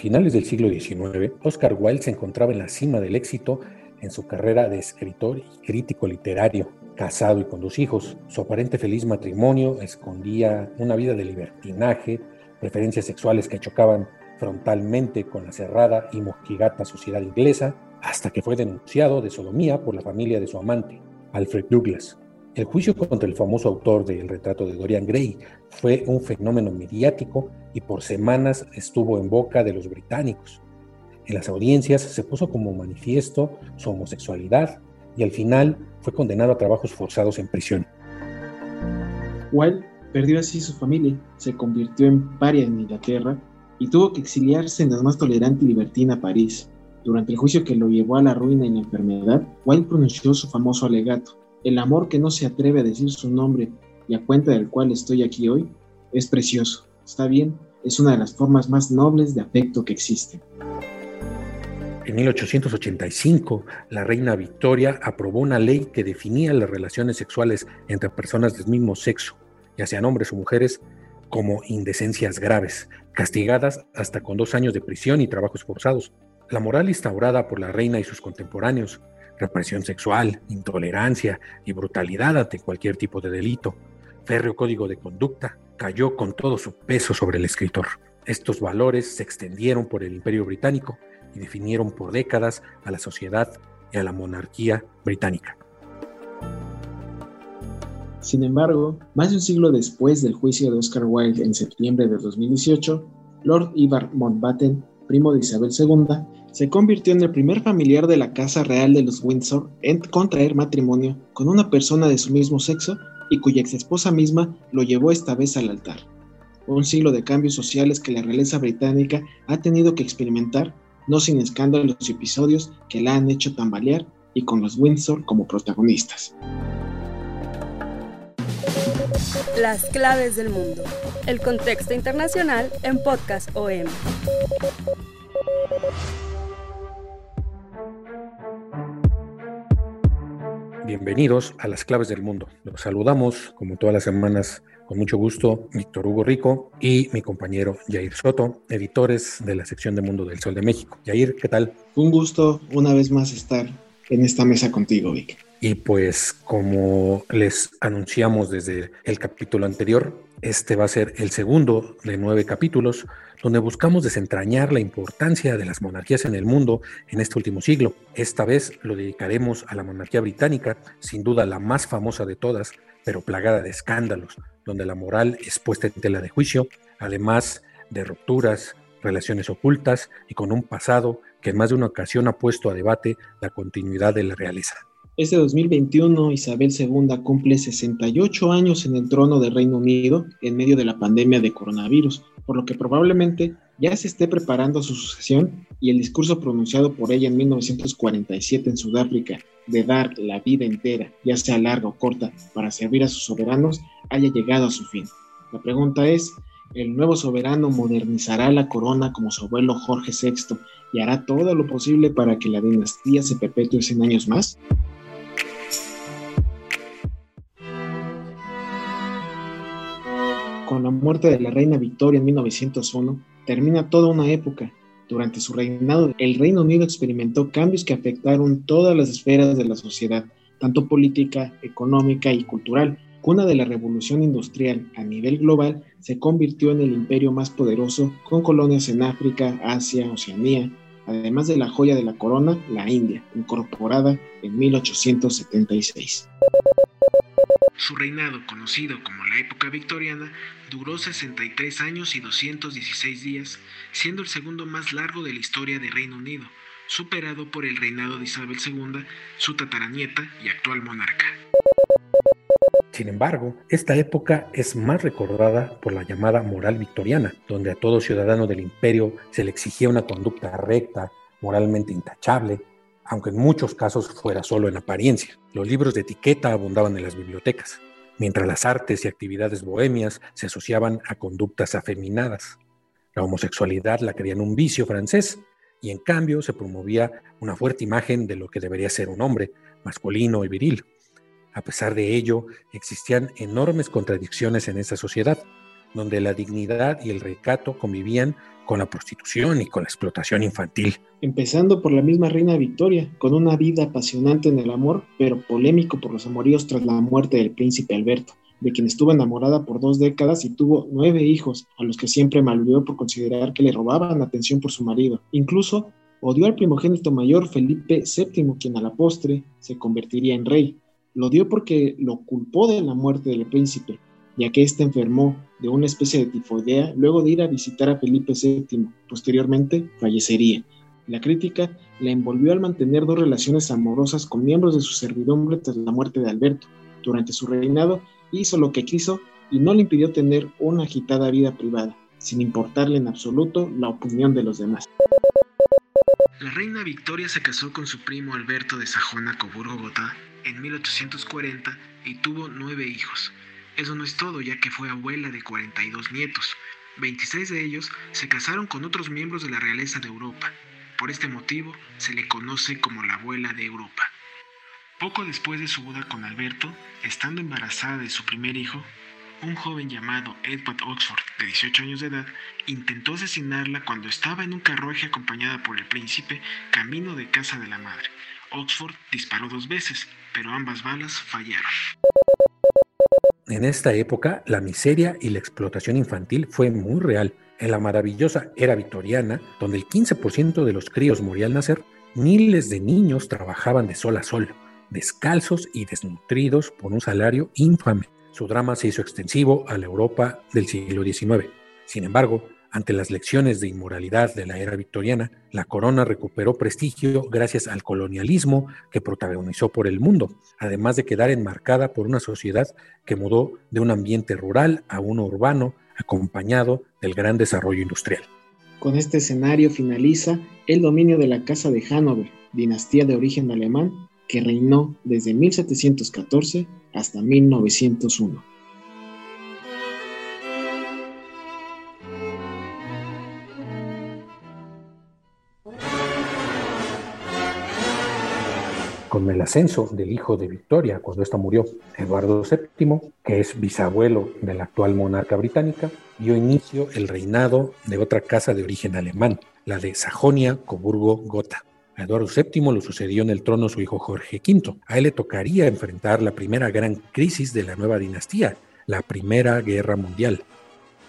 Finales del siglo XIX, Oscar Wilde se encontraba en la cima del éxito en su carrera de escritor y crítico literario. Casado y con dos hijos, su aparente feliz matrimonio escondía una vida de libertinaje, preferencias sexuales que chocaban frontalmente con la cerrada y mojigata sociedad inglesa, hasta que fue denunciado de sodomía por la familia de su amante, Alfred Douglas. El juicio contra el famoso autor del retrato de Dorian Gray fue un fenómeno mediático y por semanas estuvo en boca de los británicos. En las audiencias se puso como manifiesto su homosexualidad y al final fue condenado a trabajos forzados en prisión. Wilde perdió así su familia, se convirtió en paria en Inglaterra y tuvo que exiliarse en la más tolerante y libertina París. Durante el juicio que lo llevó a la ruina y la enfermedad, Wilde pronunció su famoso alegato, el amor que no se atreve a decir su nombre y a cuenta del cual estoy aquí hoy es precioso. Está bien, es una de las formas más nobles de afecto que existen. En 1885, la reina Victoria aprobó una ley que definía las relaciones sexuales entre personas del mismo sexo, ya sean hombres o mujeres, como indecencias graves, castigadas hasta con dos años de prisión y trabajos forzados. La moral instaurada por la reina y sus contemporáneos represión sexual, intolerancia y brutalidad ante cualquier tipo de delito. Férreo código de conducta cayó con todo su peso sobre el escritor. Estos valores se extendieron por el imperio británico y definieron por décadas a la sociedad y a la monarquía británica. Sin embargo, más de un siglo después del juicio de Oscar Wilde en septiembre de 2018, Lord Ivar Mountbatten, primo de Isabel II, se convirtió en el primer familiar de la Casa Real de los Windsor en contraer matrimonio con una persona de su mismo sexo y cuya ex esposa misma lo llevó esta vez al altar. Un siglo de cambios sociales que la realeza británica ha tenido que experimentar, no sin escándalos y episodios que la han hecho tambalear y con los Windsor como protagonistas. Las claves del mundo. El contexto internacional en Podcast OM. Bienvenidos a las claves del mundo. Los saludamos, como todas las semanas, con mucho gusto, Víctor Hugo Rico y mi compañero Jair Soto, editores de la sección de Mundo del Sol de México. Jair, ¿qué tal? Un gusto una vez más estar en esta mesa contigo, Vic. Y pues como les anunciamos desde el capítulo anterior, este va a ser el segundo de nueve capítulos donde buscamos desentrañar la importancia de las monarquías en el mundo en este último siglo. Esta vez lo dedicaremos a la monarquía británica, sin duda la más famosa de todas, pero plagada de escándalos, donde la moral es puesta en tela de juicio, además de rupturas, relaciones ocultas y con un pasado que en más de una ocasión ha puesto a debate la continuidad de la realeza. Este 2021, Isabel II cumple 68 años en el trono del Reino Unido en medio de la pandemia de coronavirus, por lo que probablemente ya se esté preparando su sucesión y el discurso pronunciado por ella en 1947 en Sudáfrica de dar la vida entera, ya sea larga o corta, para servir a sus soberanos, haya llegado a su fin. La pregunta es, ¿el nuevo soberano modernizará la corona como su abuelo Jorge VI y hará todo lo posible para que la dinastía se perpetúe 100 años más? con la muerte de la reina Victoria en 1901, termina toda una época. Durante su reinado, el Reino Unido experimentó cambios que afectaron todas las esferas de la sociedad, tanto política, económica y cultural. Cuna de la revolución industrial a nivel global, se convirtió en el imperio más poderoso, con colonias en África, Asia, Oceanía, además de la joya de la corona, la India, incorporada en 1876. Su reinado, conocido como la época victoriana, duró 63 años y 216 días, siendo el segundo más largo de la historia de Reino Unido, superado por el reinado de Isabel II, su tataranieta y actual monarca. Sin embargo, esta época es más recordada por la llamada moral victoriana, donde a todo ciudadano del imperio se le exigía una conducta recta, moralmente intachable, aunque en muchos casos fuera solo en apariencia. Los libros de etiqueta abundaban en las bibliotecas, mientras las artes y actividades bohemias se asociaban a conductas afeminadas. La homosexualidad la creían un vicio francés y en cambio se promovía una fuerte imagen de lo que debería ser un hombre, masculino y viril. A pesar de ello, existían enormes contradicciones en esa sociedad, donde la dignidad y el recato convivían con la prostitución y con la explotación infantil. Empezando por la misma reina Victoria, con una vida apasionante en el amor, pero polémico por los amoríos tras la muerte del príncipe Alberto, de quien estuvo enamorada por dos décadas y tuvo nueve hijos, a los que siempre malvió por considerar que le robaban atención por su marido. Incluso odió al primogénito mayor Felipe VII, quien a la postre se convertiría en rey. Lo dio porque lo culpó de la muerte del príncipe, ya que éste enfermó de una especie de tifoidea luego de ir a visitar a Felipe VII. Posteriormente fallecería. La crítica la envolvió al mantener dos relaciones amorosas con miembros de su servidumbre tras la muerte de Alberto. Durante su reinado hizo lo que quiso y no le impidió tener una agitada vida privada, sin importarle en absoluto la opinión de los demás. La reina Victoria se casó con su primo Alberto de Sajona-Coburgo-Gotha en 1840 y tuvo nueve hijos. Eso no es todo, ya que fue abuela de 42 nietos. 26 de ellos se casaron con otros miembros de la realeza de Europa. Por este motivo se le conoce como la abuela de Europa. Poco después de su boda con Alberto, estando embarazada de su primer hijo, un joven llamado Edward Oxford, de 18 años de edad, intentó asesinarla cuando estaba en un carruaje acompañada por el príncipe camino de casa de la madre. Oxford disparó dos veces, pero ambas balas fallaron. En esta época, la miseria y la explotación infantil fue muy real. En la maravillosa era victoriana, donde el 15% de los críos moría al nacer, miles de niños trabajaban de sol a sol, descalzos y desnutridos por un salario infame. Su drama se hizo extensivo a la Europa del siglo XIX. Sin embargo, ante las lecciones de inmoralidad de la era victoriana, la corona recuperó prestigio gracias al colonialismo que protagonizó por el mundo, además de quedar enmarcada por una sociedad que mudó de un ambiente rural a uno urbano, acompañado del gran desarrollo industrial. Con este escenario finaliza el dominio de la Casa de Hannover, dinastía de origen alemán, que reinó desde 1714 hasta 1901. Con el ascenso del hijo de Victoria, cuando ésta murió, Eduardo VII, que es bisabuelo de la actual monarca británica, dio inicio el reinado de otra casa de origen alemán, la de Sajonia-Coburgo-Gotha. A Eduardo VII lo sucedió en el trono su hijo Jorge V. A él le tocaría enfrentar la primera gran crisis de la nueva dinastía, la Primera Guerra Mundial.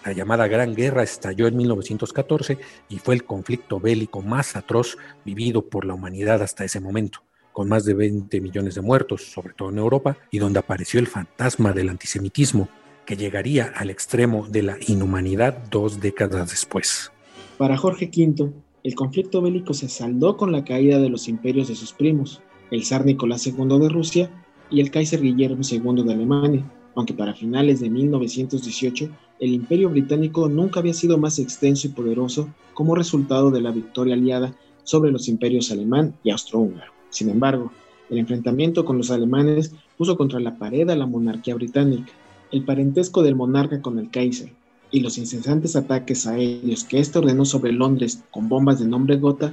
La llamada Gran Guerra estalló en 1914 y fue el conflicto bélico más atroz vivido por la humanidad hasta ese momento con más de 20 millones de muertos, sobre todo en Europa, y donde apareció el fantasma del antisemitismo, que llegaría al extremo de la inhumanidad dos décadas después. Para Jorge V, el conflicto bélico se saldó con la caída de los imperios de sus primos, el zar Nicolás II de Rusia y el Kaiser Guillermo II de Alemania, aunque para finales de 1918 el imperio británico nunca había sido más extenso y poderoso como resultado de la victoria aliada sobre los imperios alemán y austrohúngaro. Sin embargo, el enfrentamiento con los alemanes puso contra la pared a la monarquía británica. El parentesco del monarca con el Kaiser y los incesantes ataques aéreos que éste ordenó sobre Londres con bombas de nombre Gotha,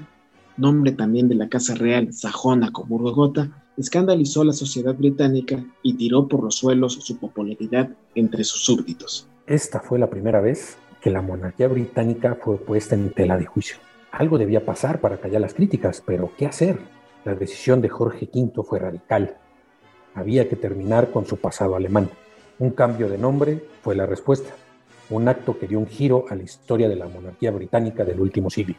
nombre también de la Casa Real sajona Coburgo Gotha, escandalizó a la sociedad británica y tiró por los suelos su popularidad entre sus súbditos. Esta fue la primera vez que la monarquía británica fue puesta en tela de juicio. Algo debía pasar para callar las críticas, pero ¿qué hacer? La decisión de Jorge V fue radical. Había que terminar con su pasado alemán. Un cambio de nombre fue la respuesta, un acto que dio un giro a la historia de la monarquía británica del último siglo.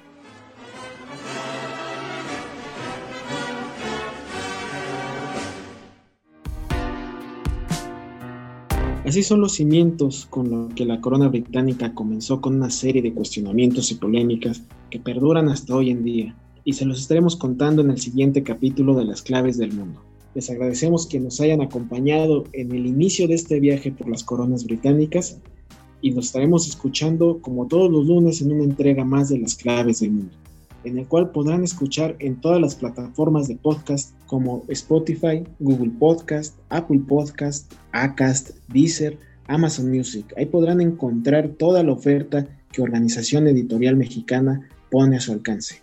Así son los cimientos con los que la corona británica comenzó con una serie de cuestionamientos y polémicas que perduran hasta hoy en día y se los estaremos contando en el siguiente capítulo de Las Claves del Mundo. Les agradecemos que nos hayan acompañado en el inicio de este viaje por las coronas británicas y nos estaremos escuchando como todos los lunes en una entrega más de Las Claves del Mundo, en el cual podrán escuchar en todas las plataformas de podcast como Spotify, Google Podcast, Apple Podcast, Acast, Deezer, Amazon Music. Ahí podrán encontrar toda la oferta que Organización Editorial Mexicana pone a su alcance.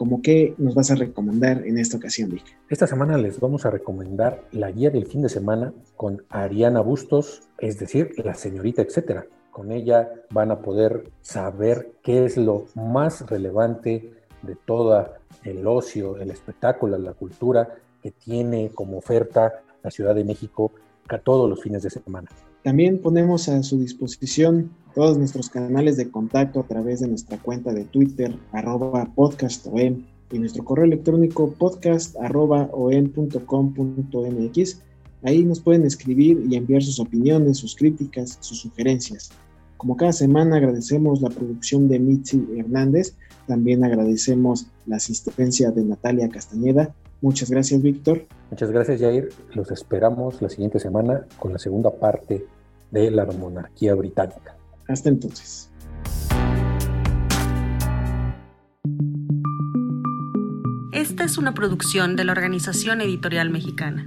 ¿Cómo qué nos vas a recomendar en esta ocasión, Vic? Esta semana les vamos a recomendar la guía del fin de semana con Ariana Bustos, es decir, la señorita, etcétera. Con ella van a poder saber qué es lo más relevante de todo el ocio, el espectáculo, la cultura que tiene como oferta la Ciudad de México a todos los fines de semana. También ponemos a su disposición todos nuestros canales de contacto a través de nuestra cuenta de Twitter, arroba podcastom, y nuestro correo electrónico podcast Ahí nos pueden escribir y enviar sus opiniones, sus críticas, sus sugerencias. Como cada semana agradecemos la producción de Mitzi Hernández, también agradecemos la asistencia de Natalia Castañeda Muchas gracias, Víctor. Muchas gracias, Jair. Los esperamos la siguiente semana con la segunda parte de la monarquía británica. Hasta entonces. Esta es una producción de la Organización Editorial Mexicana.